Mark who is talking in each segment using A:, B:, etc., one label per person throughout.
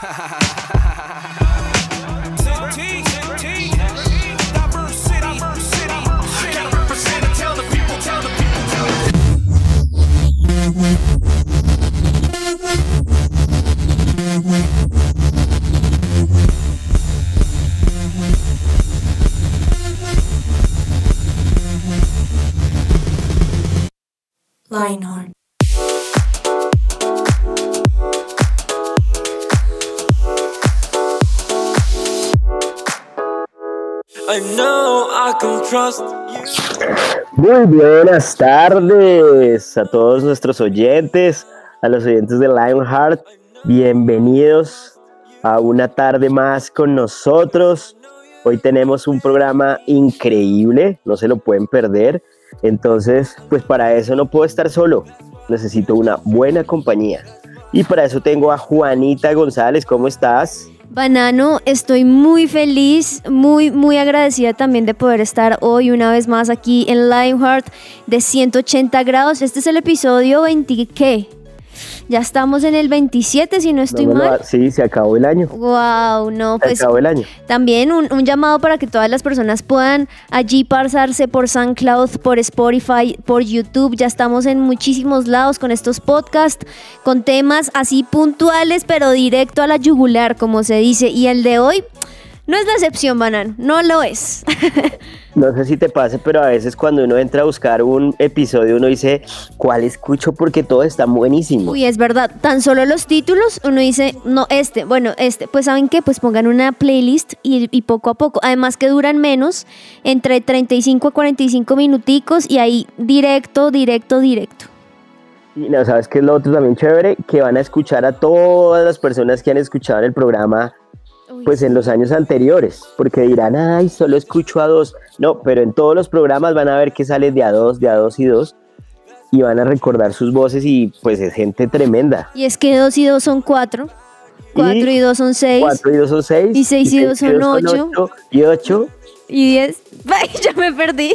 A: Lionheart.
B: Muy buenas tardes a todos nuestros oyentes, a los oyentes de Lionheart. Bienvenidos a una tarde más con nosotros. Hoy tenemos un programa increíble, no se lo pueden perder. Entonces, pues para eso no puedo estar solo, necesito una buena compañía. Y para eso tengo a Juanita González, ¿cómo estás?
C: Banano, estoy muy feliz, muy, muy agradecida también de poder estar hoy una vez más aquí en Lionheart de 180 grados. Este es el episodio 20, ¿qué? Ya estamos en el 27, si no estoy
B: No
C: mal.
B: Sí, se acabó el año.
C: Wow, no,
B: Se
C: pues
B: acabó el año.
C: también un, un llamado para que todas las personas puedan allí pasarse por SoundCloud, por Spotify, por YouTube. Ya estamos en muchísimos lados con estos podcasts, con temas así puntuales, pero directo a la yugular, como se dice. Y el de hoy no es la excepción, Banano, no lo es.
B: No sé si te pase, pero a veces cuando uno entra a buscar un episodio, uno dice, ¿cuál escucho? Porque todos están buenísimos.
C: Uy, es verdad, tan solo los títulos, uno dice, no, este, bueno, este, pues ¿saben qué? Pues pongan una playlist y, y poco a poco, además que duran menos, entre 35 a 45 minuticos y ahí directo, directo, directo.
B: Y no, ¿sabes qué es lo otro también chévere? Que van a escuchar a todas las personas que han escuchado en el programa, pues en los años anteriores, porque dirán, ay, solo escucho a dos. No, pero en todos los programas van a ver que sale de a dos, de a dos y dos, y van a recordar sus voces y pues es gente tremenda.
C: Y es que 2 y 2 son 4, 4 y 2 son 6,
B: Cuatro y dos son seis.
C: Y seis y dos son ocho.
B: Y ocho.
C: y 10, ¡ay, ya me perdí!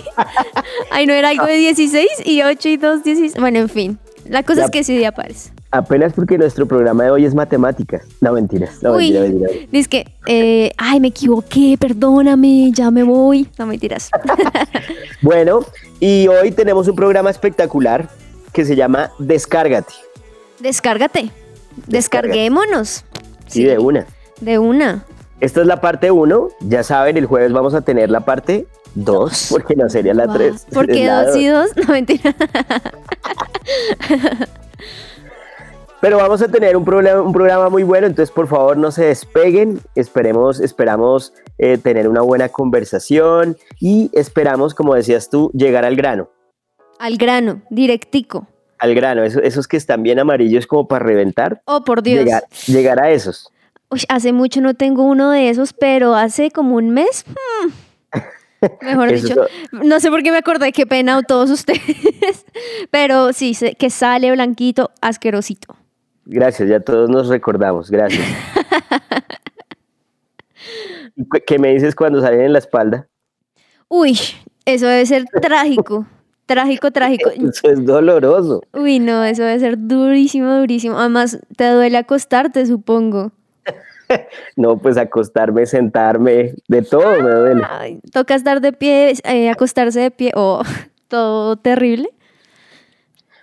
C: Ay, no era algo de 16 y 8 y 2, 16. Bueno, en fin, la cosa es que sí aparece.
B: Apenas porque nuestro programa de hoy es matemáticas. No, mentiras. No,
C: Uy.
B: mentira, mentira.
C: Dice que, eh, ay, me equivoqué, perdóname, ya me voy. No mentiras.
B: Bueno, y hoy tenemos un programa espectacular que se llama Descárgate.
C: Descárgate. Descarguémonos.
B: Sí, de una.
C: De una.
B: Esta es la parte 1. Ya saben, el jueves vamos a tener la parte 2, porque no sería la
C: Guau.
B: 3.
C: ¿Por qué dos y dos? No mentira.
B: Pero vamos a tener un, problema- un programa muy bueno, entonces por favor no se despeguen. Esperemos, esperamos eh, tener una buena conversación y esperamos, como decías tú, llegar al grano.
C: Al grano, directico.
B: Al grano, eso- esos que están bien amarillos como para reventar.
C: Oh, por Dios.
B: Llegar, llegar a esos.
C: Uy, hace mucho no tengo uno de esos, pero hace como un mes. hmm, Mejor
B: Esos
C: dicho, no sé por qué me acordé, qué pena todos ustedes. Pero sí, sé que sale blanquito, asquerosito.
B: Gracias, ya todos nos recordamos, gracias. ¿Y cu- ¿Qué me dices cuando salen en la espalda?
C: Uy, eso debe ser trágico. Trágico, trágico.
B: Eso es doloroso.
C: Uy, no, eso debe ser durísimo, durísimo. Además, te duele acostarte, supongo.
B: No, pues acostarme, sentarme, de todo me duele.
C: Ay, toca estar de pie, eh, acostarse de pie. Oh, todo terrible.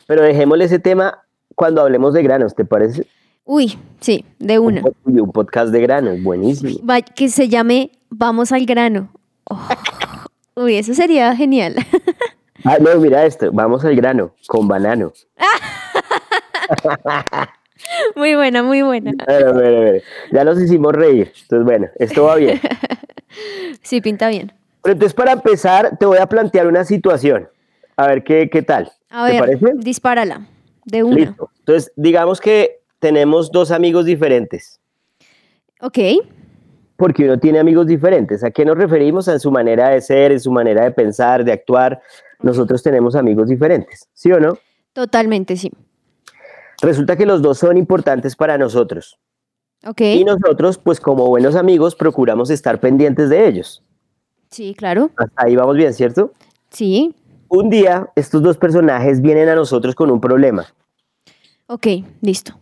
B: Pero dejémosle ese tema cuando hablemos de granos, ¿te parece?
C: Uy, sí, de una.
B: Un, un podcast de granos, buenísimo.
C: Va- que se llame Vamos al grano. Oh, Uy, eso sería genial.
B: Ah, no, mira esto, vamos al grano, con banano.
C: Muy buena, muy buena.
B: A ver, a ver, a ver. Ya nos hicimos reír, entonces bueno, esto va bien.
C: Sí, pinta bien.
B: Pero entonces para empezar, te voy a plantear una situación. A ver qué, qué tal.
C: A
B: ¿Te
C: ver,
B: parece?
C: dispárala. De una.
B: Listo. Entonces, digamos que tenemos dos amigos diferentes.
C: Ok.
B: porque uno tiene amigos diferentes. ¿A qué nos referimos? A su manera de ser, en su manera de pensar, de actuar. Nosotros tenemos amigos diferentes, ¿sí o no?
C: Totalmente, sí.
B: Resulta que los dos son importantes para nosotros.
C: Ok.
B: Y nosotros, pues como buenos amigos, procuramos estar pendientes de ellos.
C: Sí, claro.
B: Hasta ahí vamos bien, ¿cierto?
C: Sí.
B: Un día, estos dos personajes vienen a nosotros con un problema.
C: Ok, listo.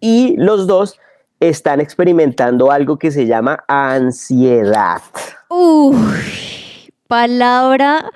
B: Y los dos están experimentando algo que se llama ansiedad.
C: Uy, palabra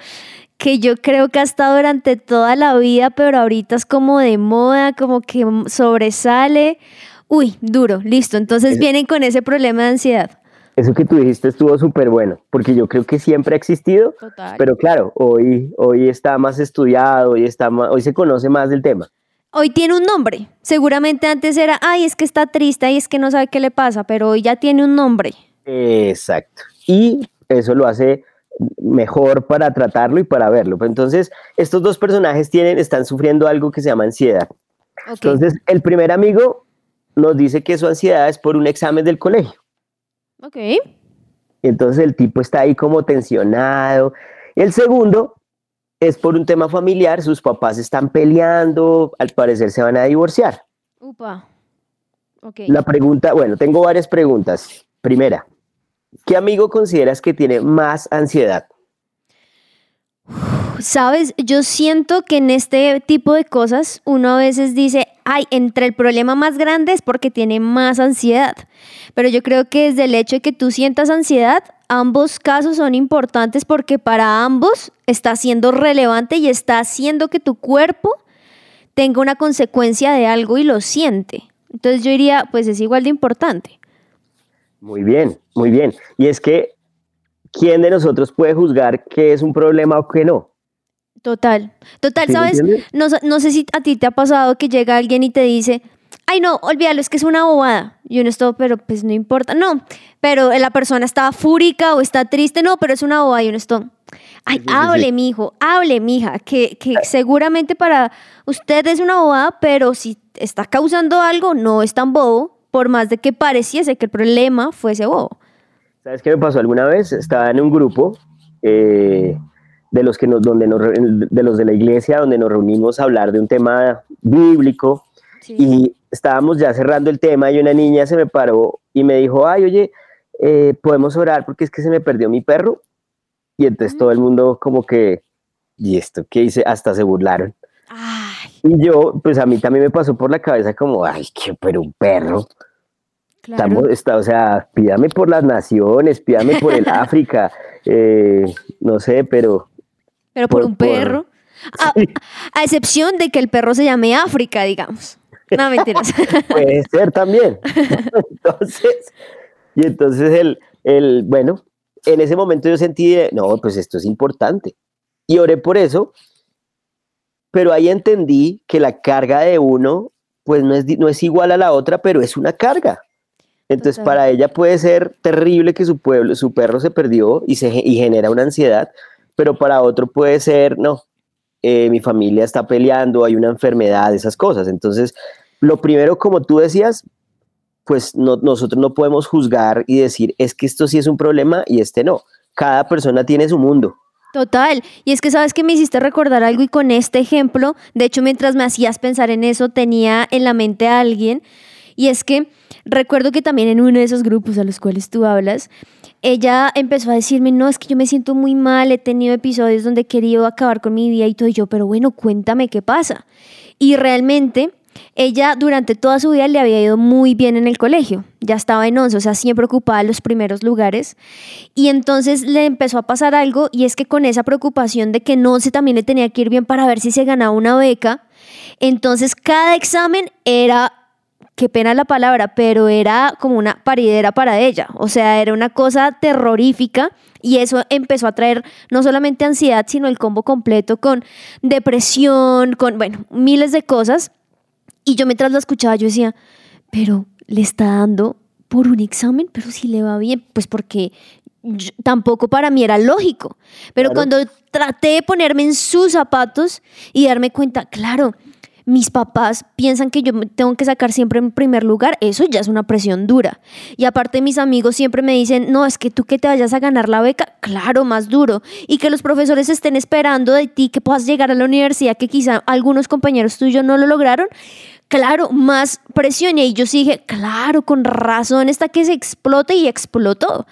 C: que yo creo que ha estado durante toda la vida, pero ahorita es como de moda, como que sobresale. Uy, duro, listo. Entonces vienen con ese problema de ansiedad.
B: Eso que tú dijiste estuvo súper bueno, porque yo creo que siempre ha existido,
C: Total.
B: pero claro, hoy, hoy está más estudiado, hoy, está más- hoy se conoce más del tema.
C: Hoy tiene un nombre. Seguramente antes era, ay, es que está triste, ay, es que no sabe qué le pasa, pero hoy ya tiene un nombre.
B: Exacto. Y eso lo hace mejor para tratarlo y para verlo. Entonces, estos dos personajes tienen, están sufriendo algo que se llama ansiedad. Entonces, el primer amigo nos dice que su ansiedad es por un examen del colegio.
C: Ok.
B: Y entonces el tipo está ahí como tensionado. El segundo es por un tema familiar, sus papás están peleando, al parecer se van a divorciar.
C: Upa. Ok.
B: La pregunta, bueno, tengo varias preguntas. Primera, ¿qué amigo consideras que tiene más ansiedad?
C: Sabes, yo siento que en este tipo de cosas uno a veces dice, ay, entre el problema más grande es porque tiene más ansiedad. Pero yo creo que desde el hecho de que tú sientas ansiedad, ambos casos son importantes porque para ambos está siendo relevante y está haciendo que tu cuerpo tenga una consecuencia de algo y lo siente. Entonces yo diría, pues es igual de importante.
B: Muy bien, muy bien. Y es que, ¿quién de nosotros puede juzgar qué es un problema o qué no?
C: Total, total,
B: ¿Sí me
C: ¿sabes? No, no sé si a ti te ha pasado que llega alguien y te dice, ay no, olvídalo, es que es una bobada. Y uno está, pero pues no importa. No, pero la persona está fúrica o está triste, no, pero es una bobada. Y uno está, ay,
B: Sí, sí, sí.
C: hable, mijo, hable, mija, que, que seguramente para usted es una bobada, pero si está causando algo, no es tan bobo, por más de que pareciese que el problema fuese bobo.
B: ¿Sabes qué me pasó alguna vez? Estaba en un grupo eh, de los que nos, donde nos, de los de la iglesia, donde nos reunimos a hablar de un tema bíblico y estábamos ya cerrando el tema y una niña se me paró y me dijo, ay, oye, eh, podemos orar porque es que se me perdió mi perro. Y entonces todo el mundo como que, ¿y esto qué hice? Hasta se burlaron.
C: Ay,
B: Y yo, pues a mí también me pasó por la cabeza como, ay, qué, pero un perro.
C: claro.
B: Estamos, está, o sea, pídame por las naciones, pídame por el África, eh, no sé, pero
C: Pero por,
B: por-
C: un
B: por-
C: perro. A, a excepción de que el perro se llame África, digamos. No, mentiras.
B: puede ser también. entonces, y entonces el, el, bueno, en ese momento yo sentí, no, pues esto es importante. Y oré por eso, pero ahí entendí que la carga de uno, pues no es, no es igual a la otra, pero es una carga. Entonces, para ella puede ser terrible que su pueblo, su perro se perdió y, se, y genera una ansiedad, pero para otro puede ser, no, eh, mi familia está peleando, hay una enfermedad, esas cosas. Entonces, lo primero, como tú decías, pues no- nosotros no podemos juzgar y decir, es que esto sí es un problema y este no. Cada persona tiene su mundo.
C: Total. Y es que sabes que me hiciste recordar algo y con este ejemplo, de hecho mientras me hacías pensar en eso, tenía en la mente a alguien. Y es que recuerdo que también en uno de esos grupos a los cuales tú hablas, ella empezó a decirme, no, es que yo me siento muy mal, he tenido episodios donde he querido acabar con mi vida y todo, y yo, pero bueno, cuéntame qué pasa. Y realmente ella durante toda su vida le había ido muy bien en el colegio, ya estaba en 11, o sea, siempre ocupaba los primeros lugares. Y entonces le empezó a pasar algo y es que con esa preocupación de que en 11 también le tenía que ir bien para ver si se ganaba una beca, entonces cada examen era qué pena la palabra, pero era como una paridera para ella. O sea, era una cosa terrorífica y eso empezó a traer no solamente ansiedad, sino el combo completo con depresión, con, bueno, miles de cosas. Y yo mientras la escuchaba, yo decía, pero le está dando por un examen, pero si le va bien, pues porque yo- tampoco para mí era lógico. Pero
B: Claro.
C: cuando traté de ponerme en sus zapatos y darme cuenta, claro, mis papás piensan que yo tengo que sacar siempre en primer lugar, eso ya es una presión dura. Y aparte mis amigos siempre me dicen, no, es que tú que te vayas a ganar la beca, claro, más duro. Y que los profesores estén esperando de ti que puedas llegar a la universidad, que quizá algunos compañeros tuyos no lo lograron, claro, más presión. Y yo sí dije, claro, con razón, hasta que se explote y explotó.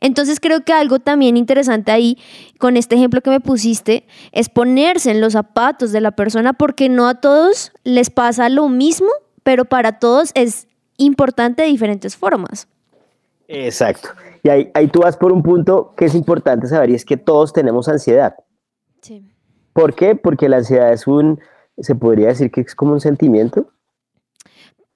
C: Entonces creo que algo también interesante ahí, con este ejemplo que me pusiste, es ponerse en los zapatos de la persona porque no a todos les pasa lo mismo, pero para todos es importante de diferentes formas.
B: Exacto. Y ahí, ahí tú vas por un punto que es importante saber y es que todos tenemos ansiedad.
C: Sí.
B: ¿Por qué? Porque la ansiedad es un, se podría decir que es como un sentimiento.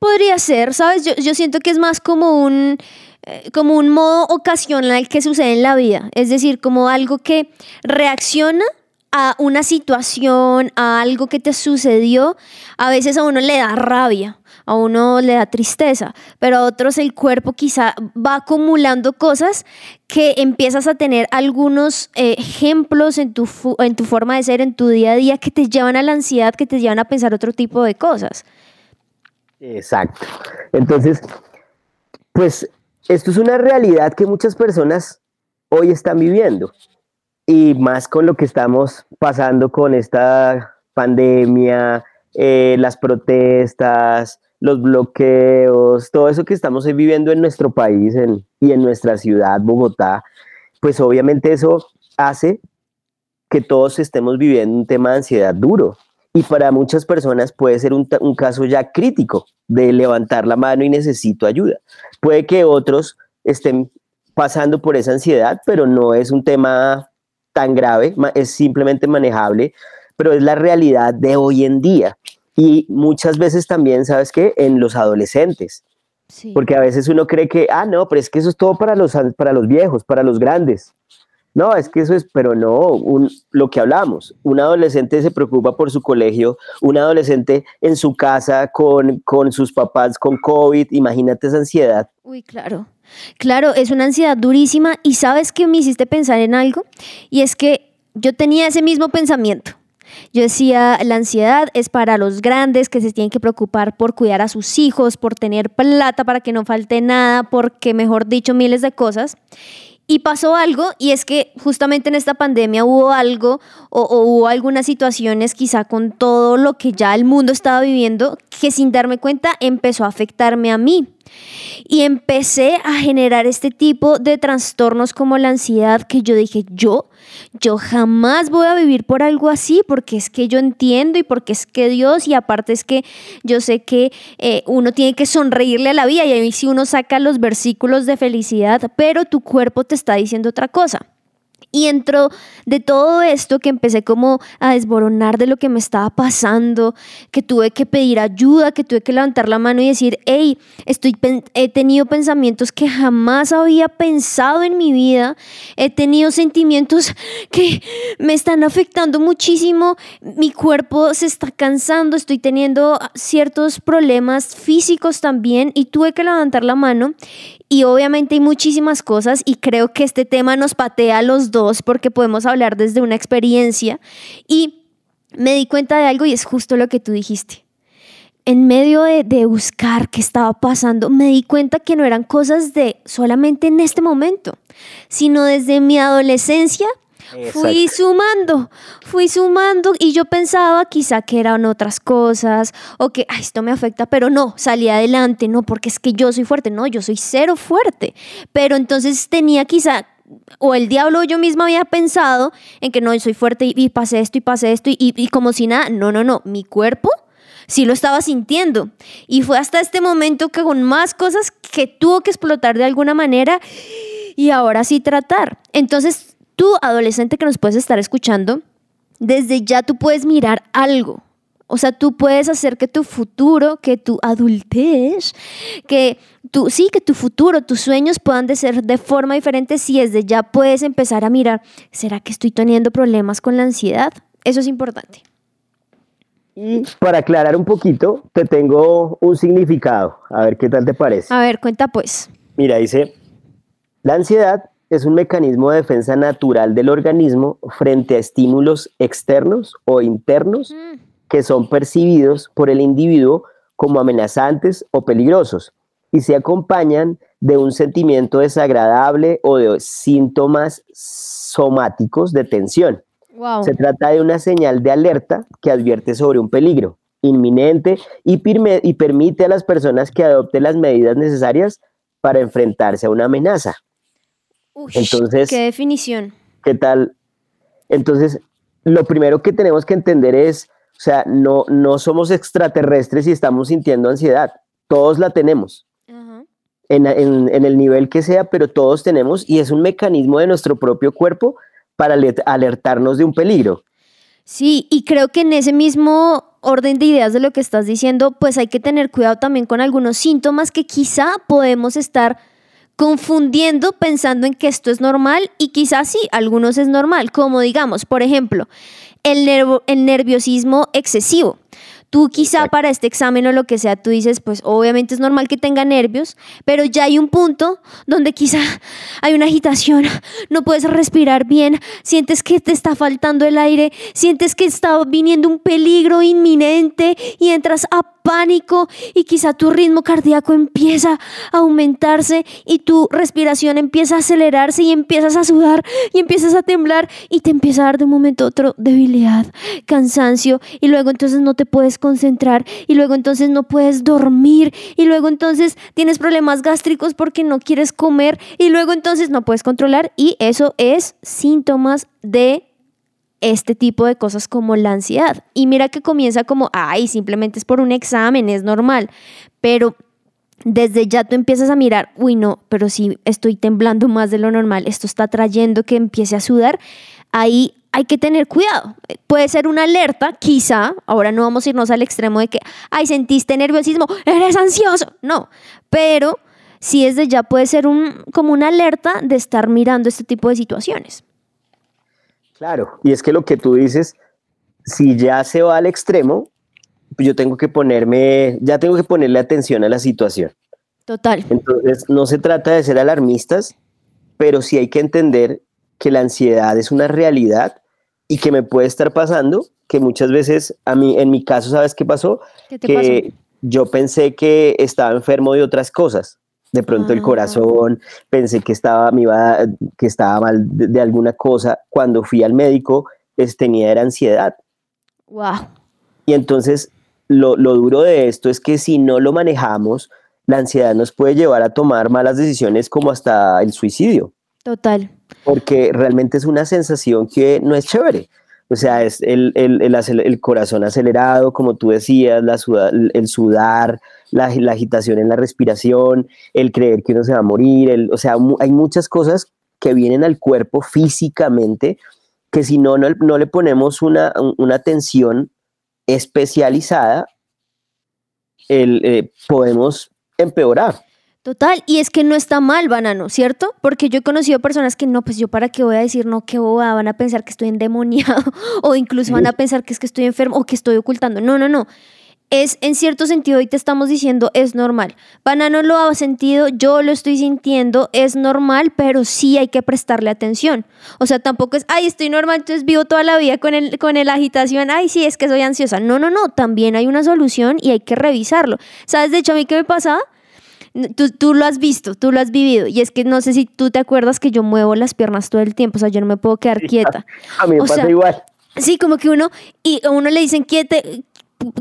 C: Podría ser, ¿sabes? Yo, siento que es más como un, eh, como un modo ocasional que sucede en la vida. Es decir, como algo que reacciona a una situación, a algo que te sucedió. A veces a uno le da rabia, a uno le da tristeza, pero a otros el cuerpo quizá va acumulando cosas que empiezas a tener algunos eh, ejemplos en tu, en tu forma de ser, en tu día a día, que te llevan a la ansiedad, que te llevan a pensar otro tipo de cosas.
B: Exacto. Entonces, pues esto es una realidad que muchas personas hoy están viviendo. Y más con lo que estamos pasando con esta pandemia, eh, las protestas, los bloqueos, todo eso que estamos viviendo en nuestro país en- y en nuestra ciudad, Bogotá, pues obviamente eso hace que todos estemos viviendo un tema de ansiedad duro. Y para muchas personas puede ser un, caso ya crítico de levantar la mano y necesito ayuda. Puede que otros estén pasando por esa ansiedad, pero no es un tema tan grave, es simplemente manejable, pero es la realidad de hoy en día. Y muchas veces también, ¿sabes qué? En los adolescentes,
C: Sí.
B: porque a veces uno cree que, ah, no, pero es que eso es todo para los, para los viejos, para los grandes. No, es que eso es, pero no, un- lo que hablamos, un adolescente se preocupa por su colegio, un adolescente en su casa con, con sus papás con COVID, imagínate esa ansiedad.
C: Uy, claro. Claro, es una ansiedad durísima y sabes que me hiciste pensar en algo y es que yo tenía ese mismo pensamiento. Yo decía, la ansiedad es para los grandes que se tienen que preocupar por cuidar a sus hijos, por tener plata para que no falte nada, porque, mejor dicho, miles de cosas. Y pasó algo, y es que justamente en esta pandemia hubo algo, o, hubo algunas situaciones quizá con todo lo que ya el mundo estaba viviendo, que sin darme cuenta empezó a afectarme a mí. Y empecé a generar este tipo de trastornos como la ansiedad que yo dije, yo, yo jamás voy a vivir por algo así porque es que yo entiendo y porque es que Dios y aparte es que yo sé que eh, uno tiene que sonreírle a la vida y ahí si uno saca los versículos de felicidad, pero tu cuerpo te está diciendo otra cosa. Y entró de todo esto que empecé como a desboronar de lo que me estaba pasando, que tuve que pedir ayuda, que tuve que levantar la mano y decir, hey, estoy he tenido pensamientos que jamás había pensado en mi vida, he tenido sentimientos que me están afectando muchísimo, mi cuerpo se está cansando, estoy teniendo ciertos problemas físicos también y tuve que levantar la mano y obviamente hay muchísimas cosas y creo que este tema nos patea a los dos porque podemos hablar desde una experiencia y me di cuenta de algo y es justo lo que tú dijiste. En medio de, buscar qué estaba pasando, me di cuenta que no eran cosas de solamente en este momento, sino desde mi adolescencia Fui sumando, fui sumando y yo pensaba quizá que eran otras cosas o que "Ay, esto me afecta, pero no, salí adelante, no, porque es que yo soy fuerte, no, yo soy cero fuerte. Pero entonces tenía quizá, o el diablo yo misma había pensado en que no, soy fuerte y, y pasé esto y pasé esto y, y como si nada, no, no, no, mi cuerpo sí lo estaba sintiendo. Y fue hasta este momento que con más cosas que tuvo que explotar de alguna manera y ahora sí tratar. Entonces, tú, adolescente que nos puedes estar escuchando, desde ya tú puedes mirar algo. O sea, tú puedes hacer que tu futuro, que tu adultez, que tu, sí, que tu futuro, tus sueños puedan de ser de forma diferente si desde ya puedes empezar a mirar, ¿será que estoy teniendo problemas con la ansiedad? Eso es importante.
B: Y para aclarar un poquito, te tengo un significado. A ver qué tal te parece.
C: A ver, cuenta pues.
B: Mira, dice, la ansiedad es un mecanismo de defensa natural del organismo frente a estímulos externos o internos que son percibidos por el individuo como amenazantes o peligrosos y se acompañan de un sentimiento desagradable o de síntomas somáticos de tensión.
C: Wow.
B: Se trata de una señal de alerta que advierte sobre un peligro inminente y, y permite a las personas que adopten las medidas necesarias para enfrentarse a una amenaza.
C: Ush,
B: Entonces-
C: qué definición.
B: ¿Qué tal? Entonces, lo primero que tenemos que entender es, o sea, no, no somos extraterrestres y estamos sintiendo ansiedad. Todos la tenemos. en, en, el nivel que sea, pero todos tenemos y es un mecanismo de nuestro propio cuerpo para alertarnos de un peligro.
C: Sí, y creo que en ese mismo orden de ideas de lo que estás diciendo, pues hay que tener cuidado también con algunos síntomas que quizá podemos estar confundiendo pensando en que esto es normal y quizás sí, algunos es normal, como digamos, por ejemplo, el, el nerviosismo excesivo. Tú quizá para este examen o lo que sea, tú dices, pues obviamente es normal que tenga nervios, pero ya hay un punto donde quizá hay una agitación, no puedes respirar bien, sientes que te está faltando el aire, sientes que está viniendo un peligro inminente y entras a pánico y quizá tu ritmo cardíaco empieza a aumentarse y tu respiración empieza a acelerarse y empiezas a sudar y empiezas a temblar y te empieza a dar de un momento a otro debilidad, cansancio y luego entonces no te puedes concentrar y luego entonces no puedes dormir y luego entonces tienes problemas gástricos porque no quieres comer y luego entonces no puedes controlar y eso es síntomas de este tipo de cosas como la ansiedad. Y mira que comienza como, ay, simplemente es por un examen, es normal, pero desde ya tú empiezas a mirar, uy, no, pero si estoy temblando más de lo normal, esto está trayendo que empiece a sudar, ahí hay que tener cuidado. Puede ser una alerta, quizá, ahora no vamos a irnos al extremo de que, ay, sentiste nerviosismo, eres ansioso, no, pero sí desde ya puede ser un, como una alerta de estar mirando este tipo de situaciones.
B: Claro, y es que lo que tú dices, si ya se va al extremo, pues yo tengo que ponerme, ya tengo que ponerle atención a la situación.
C: Total.
B: Entonces, no se trata de ser alarmistas, pero sí hay que entender que la ansiedad es una realidad y que me puede estar pasando, que muchas veces a mí, en mi caso, ¿sabes qué pasó? que yo pensé que estaba enfermo de otras cosas de pronto el ah. corazón, pensé que estaba, me iba, que estaba mal de, alguna cosa. Cuando fui al médico, pues, tenía era ansiedad.
C: Wow.
B: Y entonces lo, lo duro de esto es que si no lo manejamos, la ansiedad nos puede llevar a tomar malas decisiones como hasta el suicidio.
C: Total.
B: Porque realmente es una sensación que no es chévere. O sea, es el, el, el, corazón acelerado, como tú decías, la el sudar, la, agitación en la respiración, el creer que uno se va a morir, el, o sea, hay muchas cosas que vienen al cuerpo físicamente que si no, no, le ponemos una, una atención especializada, eh, podemos empeorar.
C: Total, y es que no está mal, banano, ¿cierto? Porque yo he conocido personas que no, pues yo para qué voy a decir no, que van a pensar que estoy endemoniado, o incluso van a pensar que es que estoy enfermo o que estoy ocultando. No, no, no. Es en cierto sentido, y te estamos diciendo, es normal. Banano lo ha sentido, yo lo estoy sintiendo, es normal, pero sí hay que prestarle atención. O sea, tampoco es, ay, estoy normal, entonces vivo toda la vida con el, con el agitación, ay, sí, es que soy ansiosa. No, no, no, también hay una solución y hay que revisarlo. ¿Sabes? De hecho, a mí qué me pasaba? Tú, tú, lo has visto, tú lo has vivido. Y es que no sé si tú te acuerdas que yo muevo las piernas todo el tiempo. O sea, yo no me puedo quedar quieta.
B: A mí me pasa igual.
C: Sí, como que uno, y a uno le dicen quiete,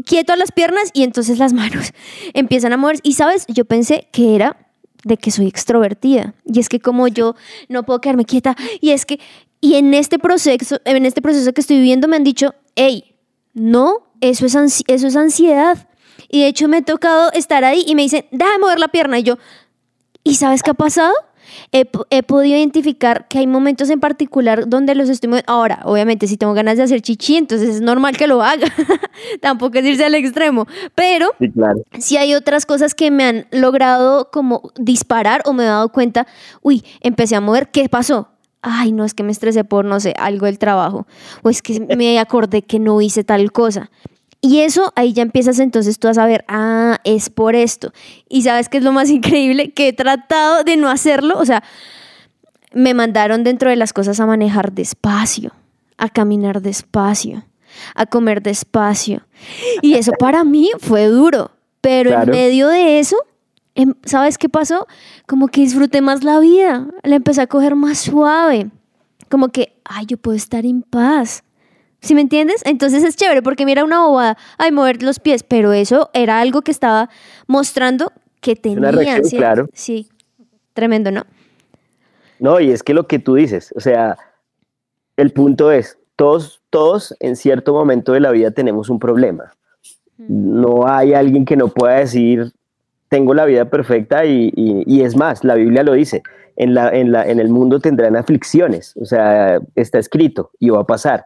C: quieto a las piernas y entonces las manos empiezan a mover. Y sabes, yo pensé que era de que soy extrovertida. Y es que como yo no puedo quedarme quieta. Y es que, y en este proceso, en este proceso que estoy viviendo me han dicho, hey, no, eso es, eso es ansiedad. Y de hecho me he tocado estar ahí y me dicen, déjame mover la pierna. Y yo, ¿y sabes qué ha pasado? He, podido identificar que hay momentos en particular donde los estoy moviendo. Ahora, obviamente, si tengo ganas de hacer chichi, entonces es normal que lo haga. Tampoco es irse al extremo. Pero si hay otras cosas que me han logrado como disparar o me he dado cuenta, uy, empecé a mover, ¿qué pasó? Ay, no, es que me estresé por, no sé, algo del trabajo. O es que me acordé que no hice tal cosa. Y eso ahí ya empiezas entonces tú a saber, ah, es por esto. Y sabes qué es lo más increíble, que he tratado de no hacerlo, o sea, me mandaron dentro de las cosas a manejar despacio, a caminar despacio, a comer despacio. Y eso para mí fue duro, pero en medio de eso, em, ¿sabes qué pasó? Como que disfruté más la vida, la empecé a coger más suave, como que, ay, yo puedo estar en paz ¿Sí me entiendes? Entonces es chévere porque mira una bobada, ay, mover los pies, pero eso era algo que estaba mostrando que tenía
B: Claro.
C: Sí, tremendo, ¿no?
B: No, y es que lo que tú dices, o sea, el punto es, todos, todos en cierto momento de la vida tenemos un problema. No hay alguien que no pueda decir, tengo la vida perfecta y, y, es más, la Biblia lo dice, en, la, en, la, en el mundo tendrán aflicciones, o sea, está escrito y va a pasar.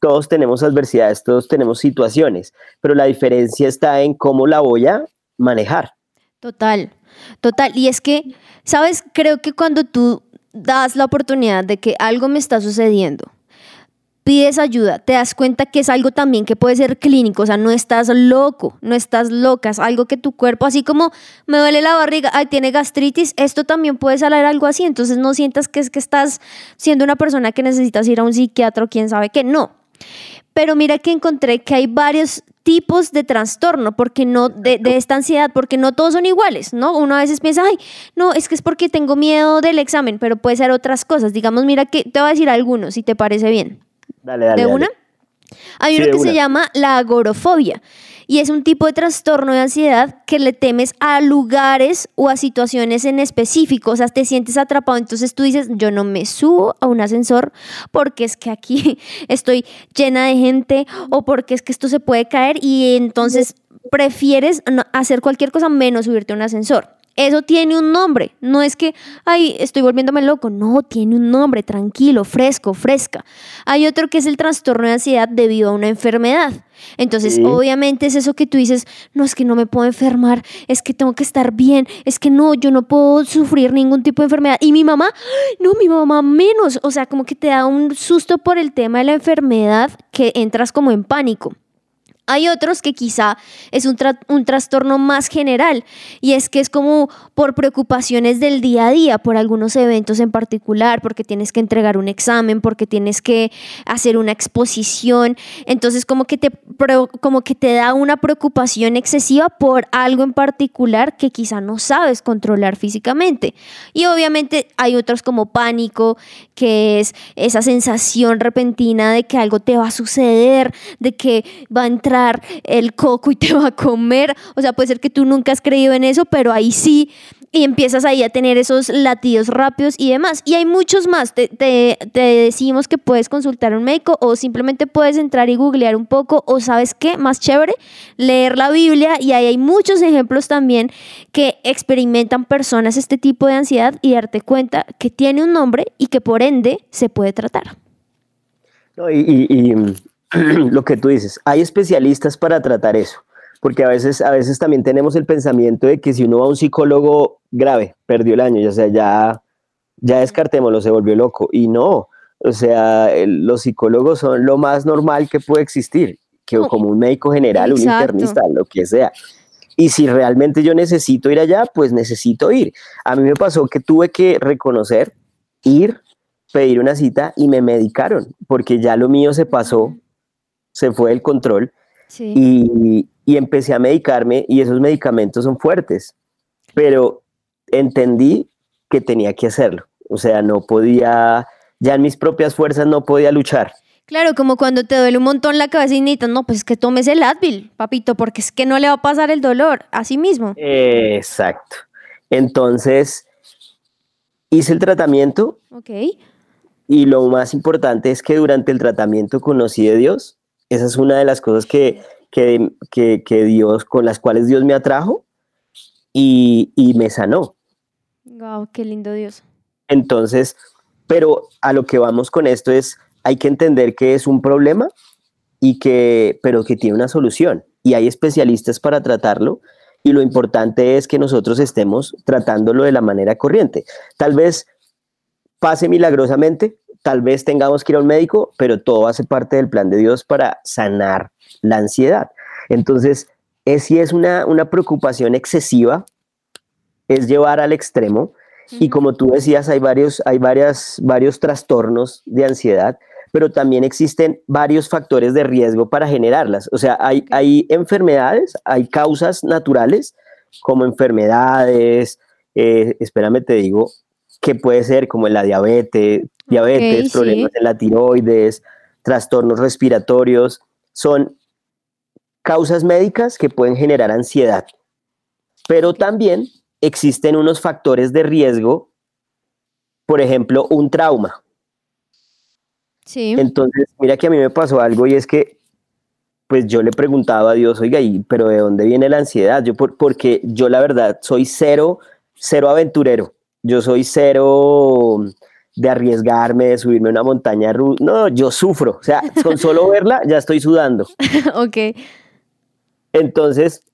B: Todos tenemos adversidades, todos tenemos situaciones, pero la diferencia está en cómo la voy a manejar.
C: Total, total. Y es que, ¿sabes? Creo que cuando tú das la oportunidad de que algo me está sucediendo, pides ayuda, te das cuenta que es algo también que puede ser clínico, o sea, no estás loco, no estás loca, es algo que tu cuerpo, así como me duele la barriga, ay, tiene gastritis, esto también puede salir algo así, entonces no sientas que es que estás siendo una persona que necesitas ir a un psiquiatra o quién sabe qué, no. Pero mira que encontré que hay varios tipos de trastorno, porque no, de, de, esta ansiedad, porque no todos son iguales, ¿no? Uno a veces piensa, ay, no, es que es porque tengo miedo del examen, pero puede ser otras cosas. Digamos, mira que te voy a decir algunos, si te parece bien.
B: Dale, dale.
C: ¿De una? Hay uno que se llama la agorofobia y es un tipo de trastorno de ansiedad que le temes a lugares o a situaciones en específico, o sea, te sientes atrapado, entonces tú dices, yo no me subo a un ascensor porque es que aquí estoy llena de gente o porque es que esto se puede caer. Y entonces prefieres hacer cualquier cosa menos subirte a un ascensor. Eso tiene un nombre. No es que, ay, estoy volviéndome loco. No, tiene un nombre, tranquilo, fresco, fresca. Hay otro que es el trastorno de ansiedad debido a una enfermedad. Entonces, obviamente es eso que tú dices, no es que no me puedo enfermar, es que tengo que estar bien, es que no, yo no puedo sufrir ningún tipo de enfermedad. Y mi mamá, no, mi mamá menos. O sea, como que te da un susto por el tema de la enfermedad que entras como en pánico. Hay otros que quizá es un, un, trastorno más general y es que es como por preocupaciones del día a día, por algunos eventos en particular, porque tienes que entregar un examen, porque tienes que hacer una exposición. Entonces como que te, como que te da una preocupación excesiva por algo en particular que quizá no sabes controlar físicamente. Y obviamente hay otros como pánico, que es esa sensación repentina de que algo te va a suceder, de que va a entrar el coco y te va a comer. O sea, puede ser que tú nunca has creído en eso, pero ahí sí. Y empiezas ahí a tener esos latidos rápidos y demás. Y hay muchos más. Te, te, decimos que puedes consultar a un médico o simplemente puedes entrar y googlear un poco. O sabes qué, más chévere, leer la Biblia. Y ahí hay muchos ejemplos también que experimentan personas este tipo de ansiedad y darte cuenta que tiene un nombre y que por ende se puede tratar.
B: y, lo que tú dices, hay especialistas para tratar eso, porque a veces, a veces también tenemos el pensamiento de que si uno va a un psicólogo grave, perdió el año, ya sea, ya, ya descartémoslo, se volvió loco, y no, o sea, los psicólogos son lo más normal que puede existir, que como un médico general, un internista, lo que sea. Y si realmente yo necesito ir allá, pues necesito ir. A mí me pasó que tuve que reconocer, ir, pedir una cita y me medicaron, porque ya lo mío se pasó se fue el control y, empecé a medicarme y esos medicamentos son fuertes, pero entendí que tenía que hacerlo. O sea, no podía, ya en mis propias fuerzas no podía luchar.
C: Claro, como cuando te duele un montón la cabeza y necesitas, no, pues es que tomes el Advil, papito, porque es que no le va a pasar el dolor, así mismo.
B: Exacto. Entonces, hice el tratamiento.
C: Ok.
B: Y lo más importante es que durante el tratamiento conocí a Dios esa es una de las cosas que, que, Dios, con las cuales Dios me atrajo y, me sanó.
C: Wow, qué lindo Dios.
B: Entonces, pero a lo que vamos con esto es, hay que entender que es un problema y que, pero que tiene una solución y hay especialistas para tratarlo y lo importante es que nosotros estemos tratándolo de la manera corriente. Tal vez pase milagrosamente, tal vez tengamos que ir a un médico, pero todo hace parte del plan de Dios para sanar la ansiedad. Entonces, es, si es una, una preocupación excesiva, es llevar al extremo. Y como tú decías, hay varios, hay varias, varios trastornos de ansiedad, pero también existen varios factores de riesgo para generarlas. O sea, hay, hay enfermedades, hay causas naturales, como enfermedades, eh, espérame, te digo, que puede ser como la diabetes, diabetes, problemas en la tiroides, trastornos respiratorios, son causas médicas que pueden generar ansiedad. Pero también existen unos factores de riesgo, por ejemplo, un trauma.
C: Sí.
B: Entonces, mira que a mí me pasó algo y es que pues yo le preguntaba a Dios, oiga, ¿y, pero ¿de dónde viene la ansiedad? Yo por- porque yo la verdad soy cero, cero aventurero. Yo soy cero de arriesgarme, de subirme a una montaña rusa. No, yo sufro. O sea, con solo verla ya estoy sudando.
C: ok.
B: Entonces,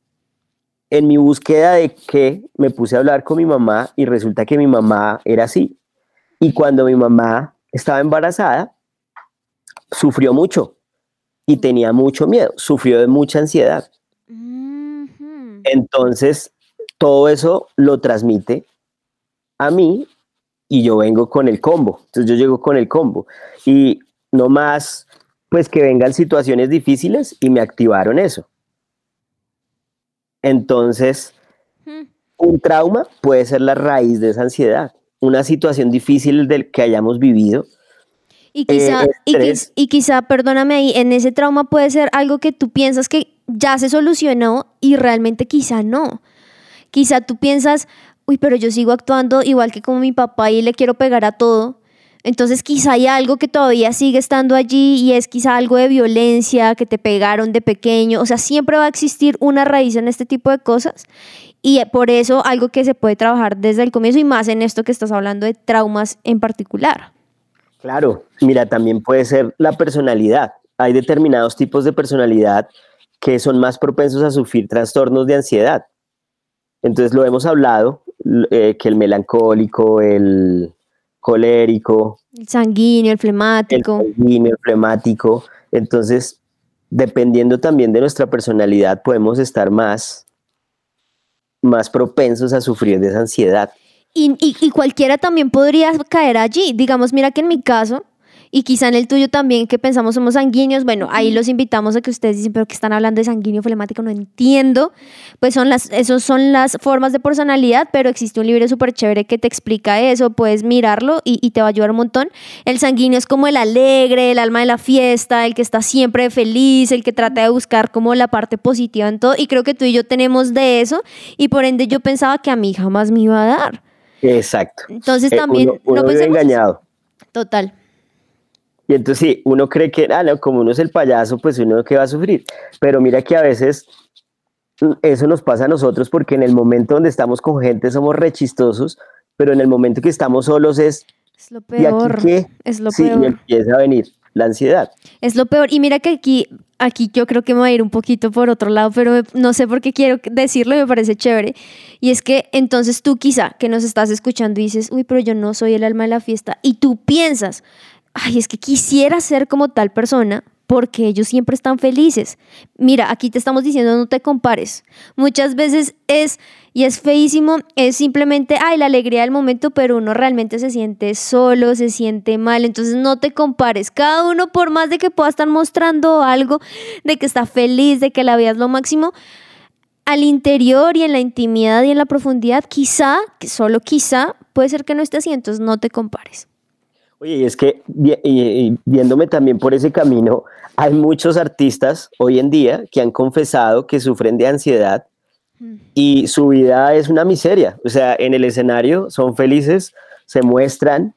B: en mi búsqueda de qué, me puse a hablar con mi mamá y resulta que mi mamá era así. Y cuando mi mamá estaba embarazada, sufrió mucho y tenía mucho miedo, sufrió de mucha ansiedad. Entonces, todo eso lo transmite a mí y yo vengo con el combo. Entonces, yo llego con el combo. Y no más, pues que vengan situaciones difíciles y me activaron eso. Entonces,
C: Mm.
B: un trauma puede ser la raíz de esa ansiedad. Una situación difícil del que hayamos vivido.
C: Y quizá,
B: Eh,
C: y,
B: estrés.
C: quiz- y quizá, perdóname ahí, en ese trauma puede ser algo que tú piensas que ya se solucionó y realmente quizá no. Quizá tú piensas, uy, pero yo sigo actuando igual que como mi papá y le quiero pegar a todo. Entonces quizá hay algo que todavía sigue estando allí y es quizá algo de violencia, que te pegaron de pequeño. O sea, siempre va a existir una raíz en este tipo de cosas. Y por eso algo que se puede trabajar desde el comienzo y más en esto que estás hablando de traumas en particular.
B: Claro, mira, también puede ser la personalidad. Hay determinados tipos de personalidad que son más propensos a sufrir trastornos de ansiedad. Entonces lo hemos hablado, eh, que el melancólico, el colérico,
C: El sanguíneo, el
B: el
C: flemático.
B: sanguíneo, el flemático. Entonces, dependiendo también de nuestra personalidad, podemos estar más, más propensos a sufrir de esa ansiedad.
C: Y, y- y cualquiera también podría caer allí. Digamos, mira que en mi caso, y quizá en el tuyo también, que pensamos somos sanguíneos, bueno, ahí los invitamos a que ustedes dicen, pero que están hablando de sanguíneo flemático, no entiendo. Pues son las, esos son las formas de personalidad, pero existe un libro súper chévere que te explica eso, puedes mirarlo y, y te va a ayudar un montón. El sanguíneo es como el alegre, el alma de la fiesta, el que está siempre feliz, el que trata de buscar como la parte positiva en todo. Y creo que tú y yo tenemos de eso, y por ende yo pensaba que a mí jamás me iba a dar.
B: Exacto.
C: Entonces
B: Eh,
C: también
B: uno, uno
C: no pensemos-
B: engañado.
C: Total.
B: Y entonces sí, uno cree que, ah, no, como uno es el payaso, pues uno que va a sufrir. Pero mira que a veces mm, eso nos pasa a nosotros porque en el momento donde estamos con gente somos rechistosos, pero en el momento que estamos solos es,
C: Es lo
B: ¿y aquí
C: peor.
B: qué?
C: Es lo
B: sí, y
C: peor.
B: empieza a venir la ansiedad.
C: Es lo peor. Y mira que aquí, aquí yo creo que me voy a ir un poquito por otro lado, pero no sé por qué quiero decirlo y me parece chévere. Y es que entonces tú quizá que nos estás escuchando y dices, uy, pero yo no soy el alma de la fiesta. Y tú piensas, ay, es que quisiera ser como tal persona porque ellos siempre están felices. Mira, aquí te estamos diciendo no te compares. Muchas veces es, y es feísimo, es simplemente, ay, la alegría del momento, pero uno realmente se siente solo, se siente mal. Entonces no te compares. Cada uno, por más de que pueda estar mostrando algo, de que está feliz, de que la vida es lo máximo, al interior y en la intimidad y en la profundidad, quizá, solo quizá, puede ser que no esté así, entonces no te compares.
B: Oye, y es que y- y viéndome también por ese camino, hay muchos artistas hoy en día que han confesado que sufren de ansiedad y su vida es una miseria. O sea, en el escenario son felices, se muestran,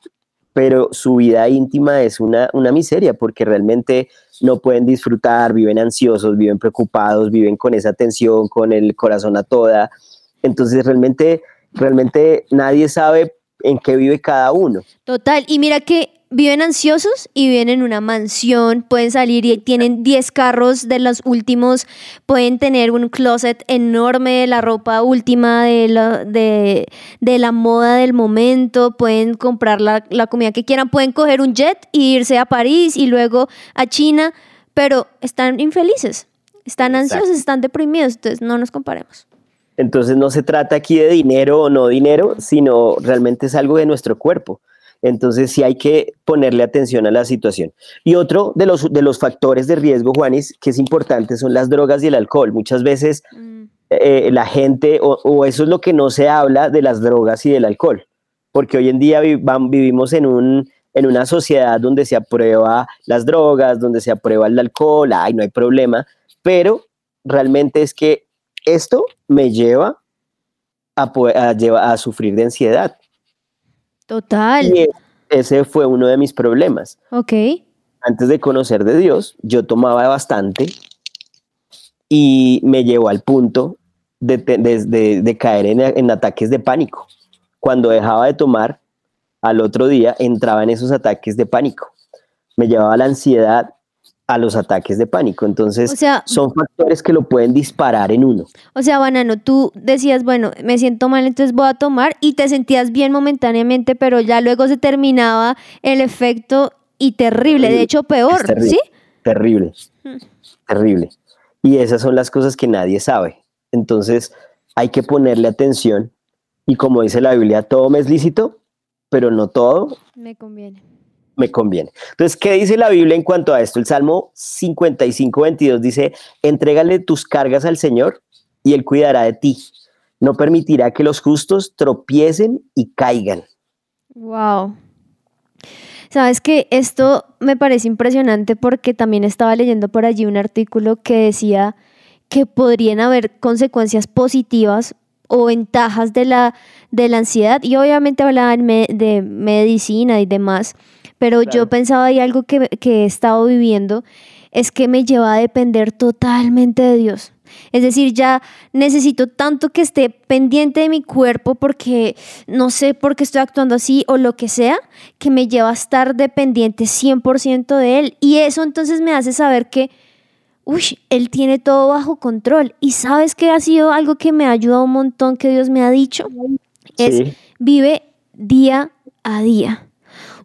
B: pero su vida íntima es una, una miseria porque realmente no pueden disfrutar, viven ansiosos, viven preocupados, viven con esa tensión, con el corazón a toda. Entonces realmente, realmente nadie sabe en qué vive cada uno.
C: Total, y mira que viven ansiosos y viven en una mansión, pueden salir y tienen 10 carros de los últimos, pueden tener un closet enorme de la ropa última de la, de, de la moda del momento, pueden comprar la, la comida que quieran, pueden coger un jet e irse a París y luego a China, pero están infelices, están
B: Exacto.
C: ansiosos, están deprimidos, entonces no nos comparemos.
B: Entonces no se trata aquí de dinero o no dinero, sino realmente es algo de nuestro cuerpo. Entonces sí hay que ponerle atención a la situación. Y otro de los, de los factores de riesgo, Juanis, que es importante, son las drogas y el alcohol. Muchas veces eh, la gente, o, o eso es lo que no se habla de las drogas y del alcohol, porque hoy en día vi- vivimos en, un, en una sociedad donde se aprueba las drogas, donde se aprueba el alcohol, ay, no hay problema, pero realmente es que esto me lleva a, po- a lleva- a sufrir de ansiedad.
C: Total,
B: Y ese fue uno de mis problemas.
C: ok.
B: Antes de conocer de Dios, yo tomaba bastante y me llevó al punto de, de- de- de caer en, en ataques de pánico. Cuando dejaba de tomar, al otro día entraba en esos ataques de pánico. Me llevaba la ansiedad a los ataques de pánico. Entonces,
C: O sea-
B: son factores que lo pueden disparar en uno.
C: O sea, Banano, tú decías, bueno, me siento mal, entonces voy a tomar y te sentías bien momentáneamente, pero ya luego se terminaba el efecto y terrible, de hecho peor,
B: terrible,
C: ¿sí?
B: Terrible, terrible. Y esas son las cosas que nadie sabe. Entonces hay que ponerle atención y como dice la Biblia, todo me es lícito, pero no todo
C: Me conviene.
B: Me conviene. Entonces, ¿qué dice la Biblia en cuanto a esto? El Salmo 55, 22 dice, entrégale tus cargas al Señor y Él cuidará de ti. No permitirá que los justos tropiecen y caigan.
C: Wow. Sabes que esto me parece impresionante porque también estaba leyendo por allí un artículo que decía que podrían haber consecuencias positivas o ventajas de la, de la ansiedad y obviamente hablaban de medicina y demás, pero yo pensaba ahí algo que, que he estado viviendo es que me lleva a depender totalmente de Dios. Es decir, ya necesito tanto que esté pendiente de mi cuerpo porque no sé por qué estoy actuando así o lo que sea, que me lleva a estar dependiente 100% de Él. Y eso entonces me hace saber que, uy, Él tiene todo bajo control. Y sabes que ha sido algo que me ha ayudado un montón, que Dios me ha dicho, es vive día a día.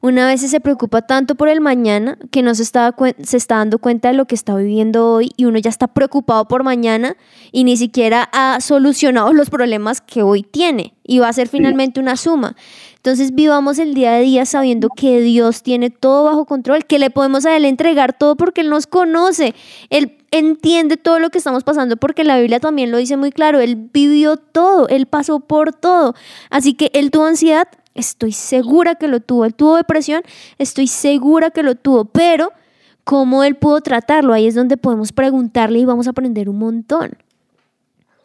C: Una vez se preocupa tanto por el mañana que no se, cuen- se está dando cuenta de lo que está viviendo hoy y uno ya está preocupado por mañana y ni siquiera ha solucionado los problemas que hoy tiene y va a ser finalmente una suma. Entonces vivamos el día a día sabiendo que Dios tiene todo bajo control, que le podemos a Él entregar todo porque Él nos conoce, Él entiende todo lo que estamos pasando porque la Biblia también lo dice muy claro, Él vivió todo, Él pasó por todo. Así que Él tuvo ansiedad, estoy segura que lo tuvo, Él tuvo depresión, estoy segura que lo tuvo, pero cómo Él pudo tratarlo, ahí es donde podemos preguntarle y vamos a aprender un montón.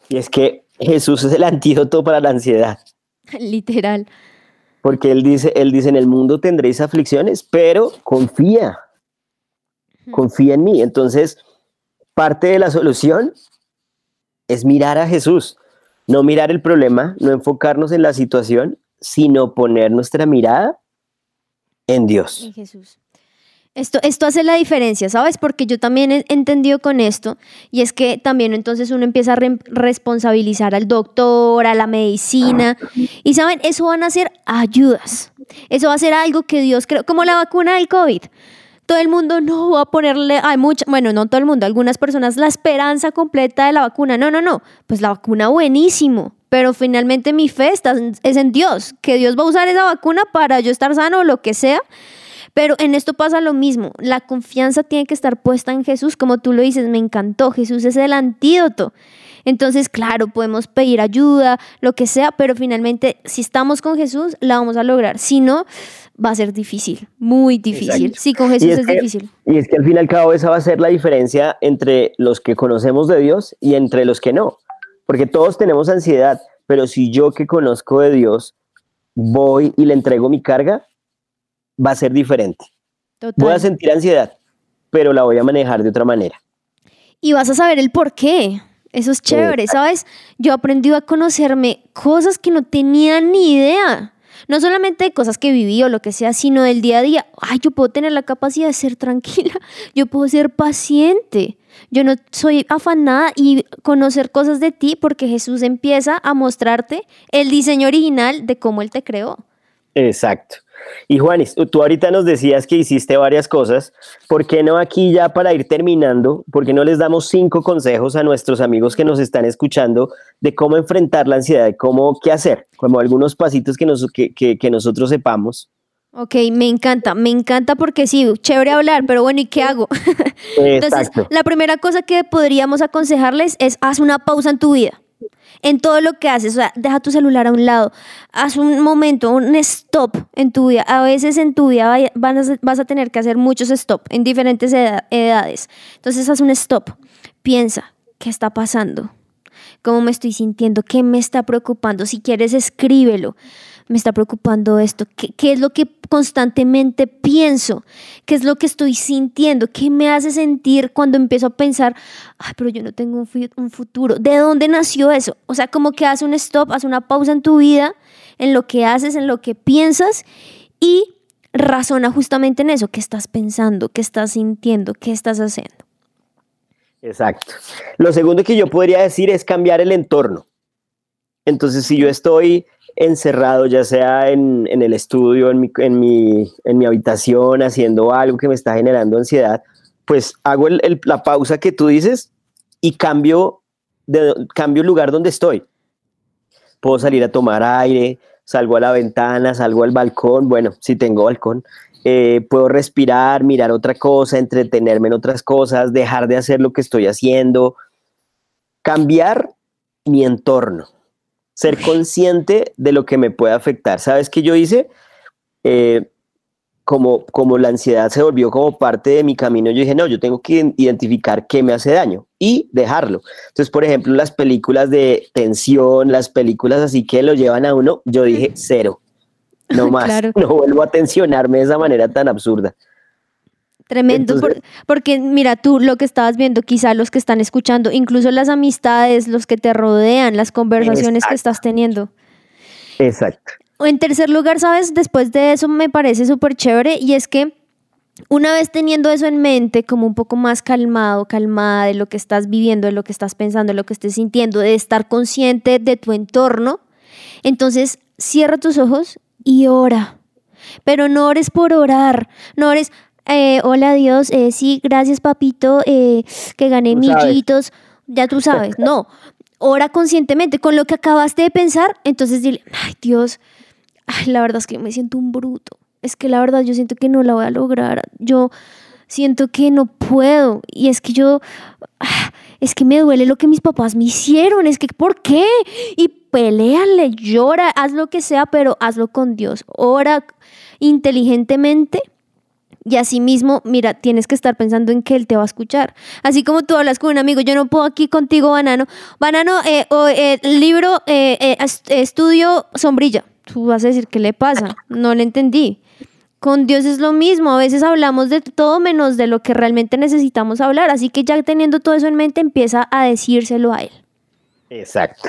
B: Y es que Jesús es el antídoto para la ansiedad.
C: Literal.
B: Porque él dice, él dice, en el mundo tendréis aflicciones, pero confía, confía en mí. Entonces, parte de la solución es mirar a Jesús, no mirar el problema, no enfocarnos en la situación, sino poner nuestra mirada en Dios.
C: En Jesús. Esto, esto hace la diferencia, ¿sabes? Porque yo también he entendido con esto, y es que también entonces uno empieza a re- responsabilizar al doctor, a la medicina, y saben, eso van a ser ayudas. Eso va a ser algo que Dios creó, como la vacuna del COVID. Todo el mundo no va a ponerle, hay mucha, bueno, no todo el mundo, algunas personas la esperanza completa de la vacuna. No, no, no, pues la vacuna buenísimo, pero finalmente mi fe está, es en Dios, que Dios va a usar esa vacuna para yo estar sano o lo que sea. Pero en esto pasa lo mismo, la confianza tiene que estar puesta en Jesús, como tú lo dices, me encantó, Jesús es el antídoto. Entonces, claro, podemos pedir ayuda, lo que sea, pero finalmente si estamos con Jesús, la vamos a lograr. Si no, va a ser difícil, muy difícil.
B: Exacto.
C: Sí, con Jesús es,
B: que-
C: difícil.
B: Y es que al fin y al cabo esa va a ser la diferencia entre los que conocemos de Dios y entre los que no. Porque todos tenemos ansiedad, pero si yo que conozco de Dios voy y le entrego mi carga, va a ser diferente. Voy a
C: Total.
B: sentir ansiedad, pero la voy a manejar de otra manera.
C: Y vas a saber el por qué. Eso es chévere, ¿sabes? Yo he aprendido a conocerme cosas que no tenía ni idea. No solamente de cosas que viví o lo que sea, sino del día a día. Ay, yo puedo tener la capacidad de ser tranquila. Yo puedo ser paciente. Yo no soy afanada y conocer cosas de ti porque Jesús empieza a mostrarte el diseño original de cómo Él te creó.
B: Exacto. Y Juanis, tú ahorita nos decías que hiciste varias cosas. ¿Por qué no aquí ya para ir terminando? ¿Por qué no les damos cinco consejos a nuestros amigos que nos están escuchando de cómo enfrentar la ansiedad, de cómo qué hacer? Como algunos pasitos que, nos, que, que- que nosotros sepamos.
C: Ok, me encanta, me encanta porque sí, chévere hablar, pero bueno, ¿y qué hago? Entonces,
B: Exacto.
C: la primera cosa que podríamos aconsejarles es haz una pausa en tu vida. En todo lo que haces, o sea, deja tu celular a un lado, haz un momento, un stop en tu vida. A veces en tu vida vas a tener que hacer muchos stop en diferentes eda- edades. Entonces, haz un stop, piensa, ¿qué está pasando? cómo me estoy sintiendo, qué me está preocupando. Si quieres, escríbelo. Me está preocupando esto. ¿Qué, es lo que constantemente pienso? ¿Qué es lo que estoy sintiendo? ¿Qué me hace sentir cuando empiezo a pensar, ay, pero yo no tengo un, un futuro? ¿De dónde nació eso? O sea, como que hace un stop, hace una pausa en tu vida, en lo que haces, en lo que piensas y razona justamente en eso. ¿Qué estás pensando? ¿Qué estás sintiendo? ¿Qué estás haciendo?
B: Exacto. Lo segundo que yo podría decir es cambiar el entorno. Entonces, si yo estoy encerrado, ya sea en, en el estudio, en mi, en, mi, en mi habitación, haciendo algo que me está generando ansiedad, pues hago el- el- la pausa que tú dices y cambio, de, cambio lugar donde estoy. Puedo salir a tomar aire, salgo a la ventana, salgo al balcón, bueno, si tengo balcón, eh, puedo respirar, mirar otra cosa, entretenerme en otras cosas, dejar de hacer lo que estoy haciendo, cambiar mi entorno, ser consciente de lo que me puede afectar. ¿Sabes qué yo hice? Eh, como, como la ansiedad se volvió como parte de mi camino, yo dije, no, yo tengo que identificar qué me hace daño y dejarlo. Entonces, por ejemplo, las películas de tensión, las películas así que lo llevan a uno, yo dije, cero. No más,
C: Claro.
B: no vuelvo a tensionarme de esa manera tan absurda.
C: Tremendo, por- porque mira tú lo que estabas viendo, quizá los que están escuchando, incluso las amistades, los que te rodean, las conversaciones que estás teniendo.
B: Exacto.
C: En tercer lugar, ¿sabes? Después de eso me parece súper chévere y es que una vez teniendo eso en mente, como un poco más calmado, calmada de lo que estás viviendo, de lo que estás pensando, de lo que estés sintiendo, de estar consciente de tu entorno, entonces cierra tus ojos y ora. Pero no ores por orar, no ores, eh, hola Dios, eh, sí, gracias papito, eh, que gané
B: Tú sabes.
C: millitos, ya tú sabes, no. Ora conscientemente con lo que acabaste de pensar, entonces dile, ay Dios, ay, la verdad es que yo me siento un bruto. Es que la verdad yo siento que no la voy a lograr. Yo siento que no puedo. Y es que yo, ah, es que me duele lo que mis papás me hicieron. Es que, ¿por qué? Y peleale, llora, haz lo que sea, pero hazlo con Dios. Ora inteligentemente. Y asimismo, mira, tienes que estar pensando en que Él te va a escuchar. Así como tú hablas con un amigo, yo no puedo aquí contigo, banano. Banano, eh, o, eh, libro, eh, eh, est- estudio, sombrilla. Tú vas a decir, ¿qué le pasa? No le entendí. Con Dios es lo mismo, a veces hablamos de todo menos de lo que realmente necesitamos hablar, así que ya teniendo todo eso en mente empieza a decírselo a Él.
B: Exacto,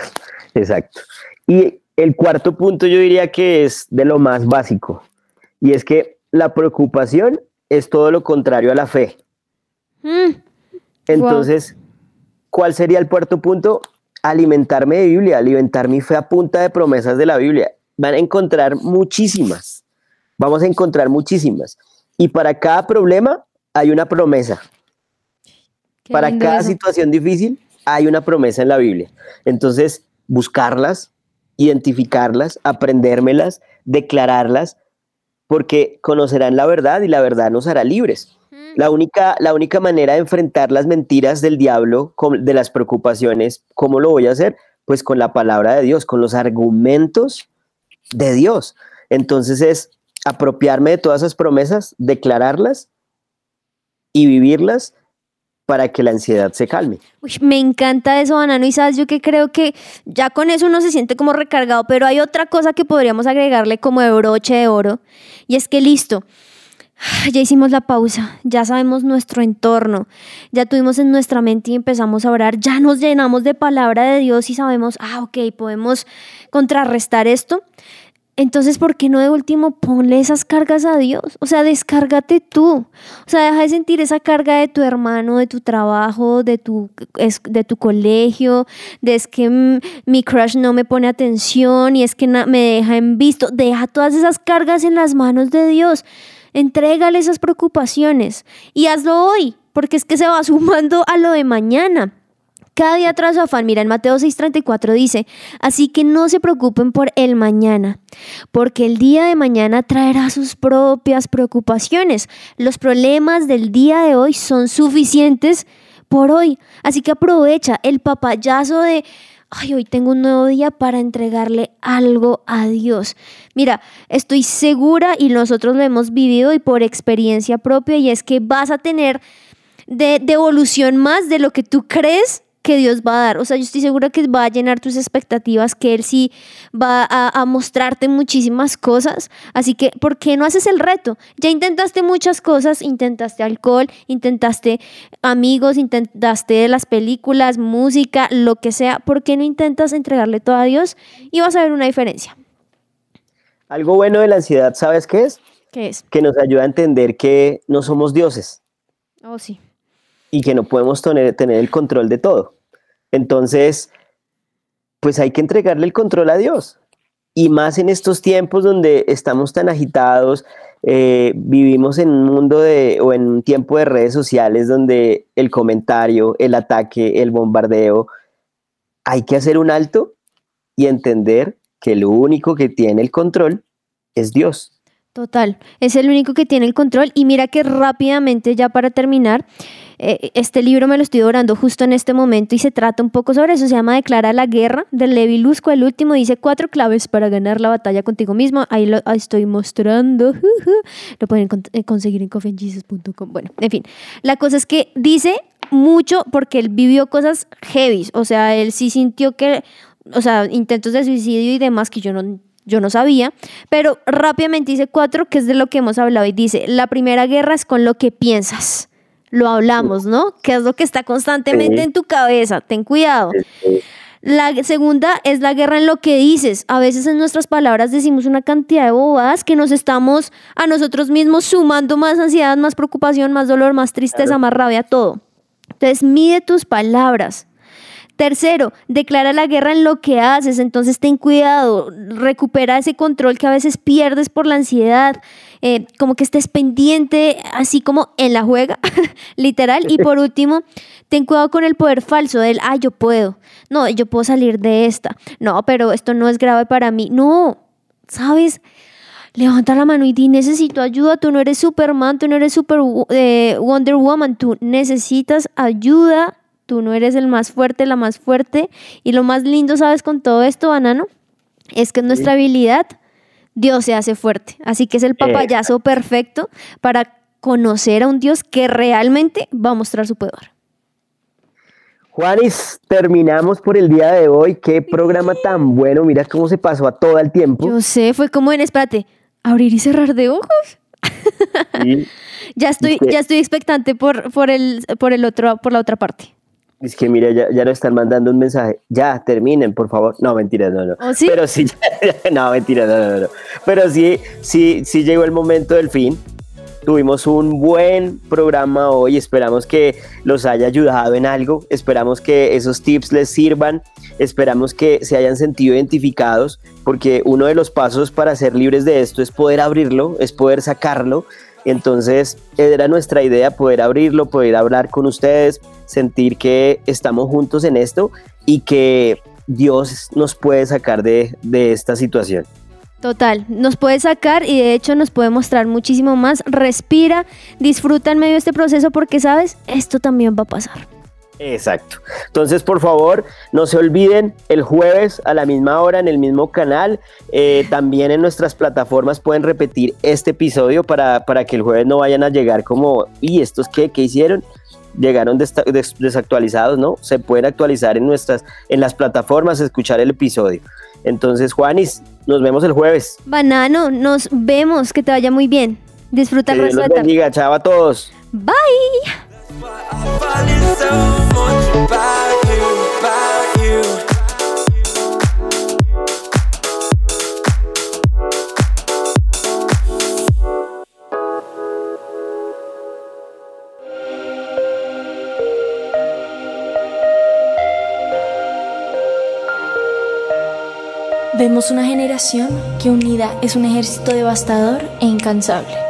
B: exacto. Y el cuarto punto yo diría que es de lo más básico, y es que la preocupación es todo lo contrario a la fe.
C: Mm,
B: Entonces, ¿cuál sería el cuarto punto? Alimentarme de Biblia, alimentar mi fe a punta de promesas de la Biblia. Van a encontrar muchísimas, vamos a encontrar muchísimas. Y para cada problema hay una promesa.
C: qué
B: para cada
C: eso.
B: situación difícil hay una promesa en la Biblia. Entonces, buscarlas, identificarlas, aprendérmelas, declararlas, porque conocerán la verdad y la verdad nos hará libres. La única, la única manera de enfrentar las mentiras del diablo, con- de las preocupaciones, ¿cómo lo voy a hacer? Pues con la palabra de Dios, con los argumentos de Dios. Entonces es apropiarme de todas esas promesas, declararlas y vivirlas para que la ansiedad se calme.
C: Me encanta eso, Banano. Y sabes, yo que creo que ya con eso uno se siente como recargado, pero hay otra cosa que podríamos agregarle como de broche de oro. Y es que listo, ya hicimos la pausa, ya sabemos nuestro entorno, ya tuvimos en nuestra mente y empezamos a orar, ya nos llenamos de palabra de Dios y sabemos, ah, ok, podemos contrarrestar esto. Entonces, ¿por qué no de último ponle esas cargas a Dios? O sea, descárgate tú. O sea, deja de sentir esa carga de tu hermano, de tu trabajo, de tu, de tu colegio, de es que mm, mi crush no me pone atención y es que me deja en visto. Deja todas esas cargas en las manos de Dios. Entrégale esas preocupaciones y hazlo hoy, porque es que se va sumando a lo de mañana. Cada día tras su afán, mira, en Mateo 6:34 dice, así que no se preocupen por el mañana, porque el día de mañana traerá sus propias preocupaciones. Los problemas del día de hoy son suficientes por hoy, así que aprovecha el papayazo de, ay, hoy tengo un nuevo día para entregarle algo a Dios. Mira, estoy segura y nosotros lo hemos vivido y por experiencia propia, y es que vas a tener de devolución más de lo que tú crees que Dios va a dar. O sea, yo estoy segura que va a llenar tus expectativas, que Él sí va a, a, mostrarte muchísimas cosas. Así que, ¿por qué no haces el reto? Ya intentaste muchas cosas, intentaste alcohol, intentaste amigos, intentaste las películas, música, lo que sea. ¿Por qué no intentas entregarle todo a Dios y vas a ver una diferencia?
B: Algo bueno de la ansiedad, ¿sabes qué es?
C: ¿Qué es?
B: Que nos ayuda a entender que no somos dioses.
C: Oh, sí
B: y que no podemos tener, tener el control de todo. Entonces, pues hay que entregarle el control a Dios. Y más en estos tiempos donde estamos tan agitados, eh, vivimos en un mundo de, o en un tiempo de redes sociales donde el comentario, el ataque, el bombardeo, hay que hacer un alto y entender que lo único que tiene el control es Dios.
C: Total, es el único que tiene el control. Y mira que rápidamente, ya para terminar, eh, este libro me lo estoy orando justo en este momento y se trata un poco sobre eso. Se llama Declara la guerra de Levi Lusco. El último dice cuatro claves para ganar la batalla contigo mismo. Ahí lo estoy mostrando. Lo pueden eh, conseguir en coffeeandjesus.com. Bueno, en fin, la cosa es que dice mucho porque él vivió cosas heavy. O sea, él sí sintió que, o sea, intentos de suicidio y demás que yo no yo no sabía, pero rápidamente dice cuatro, que es de lo que hemos hablado, y dice, la primera guerra es con lo que piensas. Lo hablamos, ¿no? Que es lo que está constantemente en tu cabeza, ten cuidado. La segunda es la guerra en lo que dices. A veces en nuestras palabras decimos una cantidad de bobadas que nos estamos a nosotros mismos sumando más ansiedad, más preocupación, más dolor, más tristeza, más rabia, todo. Entonces mide tus palabras. Tercero, declara la guerra en lo que haces, entonces ten cuidado, recupera ese control que a veces pierdes por la ansiedad, eh, como que estés pendiente, así como en la juega, literal. Y por último, ten cuidado con el poder falso del, ah, yo puedo, no, yo puedo salir de esta, no, pero esto no es grave para mí, no, ¿sabes? Levanta la mano y di, necesito ayuda, tú no eres Superman, tú no eres super, eh, Wonder Woman, tú necesitas ayuda tú no eres el más fuerte, la más fuerte. Y lo más lindo, ¿sabes? Con todo esto, banano, es que nuestra habilidad, Dios se hace fuerte. Así que es el papayazo perfecto para conocer a un Dios que realmente va a mostrar su poder.
B: Juanis, terminamos por el día de hoy. Qué programa tan bueno. Mira cómo se pasó a todo el tiempo.
C: Yo sé, fue como en, espérate, abrir y cerrar de ojos. ya estoy, ya estoy expectante por, por, el, por el otro, por la otra parte.
B: Es que mira, ya, ya nos están mandando un mensaje. Ya, terminen, por favor. No, mentira, no, no.
C: ¿Oh, sí?
B: Pero sí, no, mentira, no, no, no. Pero sí, sí, sí llegó el momento del fin. Tuvimos un buen programa hoy. Esperamos que los haya ayudado en algo. Esperamos que esos tips les sirvan. Esperamos que se hayan sentido identificados, porque uno de los pasos para ser libres de esto es poder abrirlo, es poder sacarlo entonces era nuestra idea poder abrirlo, poder hablar con ustedes, sentir que estamos juntos en esto y que Dios nos puede sacar de, esta situación.
C: Total, nos puede sacar y de hecho nos puede mostrar muchísimo más. Respira, disfruta en medio de este proceso porque sabes, esto también va a pasar.
B: Exacto. Entonces, por favor, no se olviden, el jueves a la misma hora en el mismo canal, eh, también en nuestras plataformas pueden repetir este episodio para, para, que el jueves no vayan a llegar como, ¿y estos qué? ¿Qué hicieron? Llegaron desactualizados, ¿no? Se pueden actualizar en nuestras, en las plataformas, escuchar el episodio. Entonces, Juanis, nos vemos el jueves.
C: Banano, nos vemos, que te vaya muy bien. Disfruta el resto de.
B: Chao a todos.
C: Bye.
A: Vemos una generación que unida es un ejército devastador e incansable.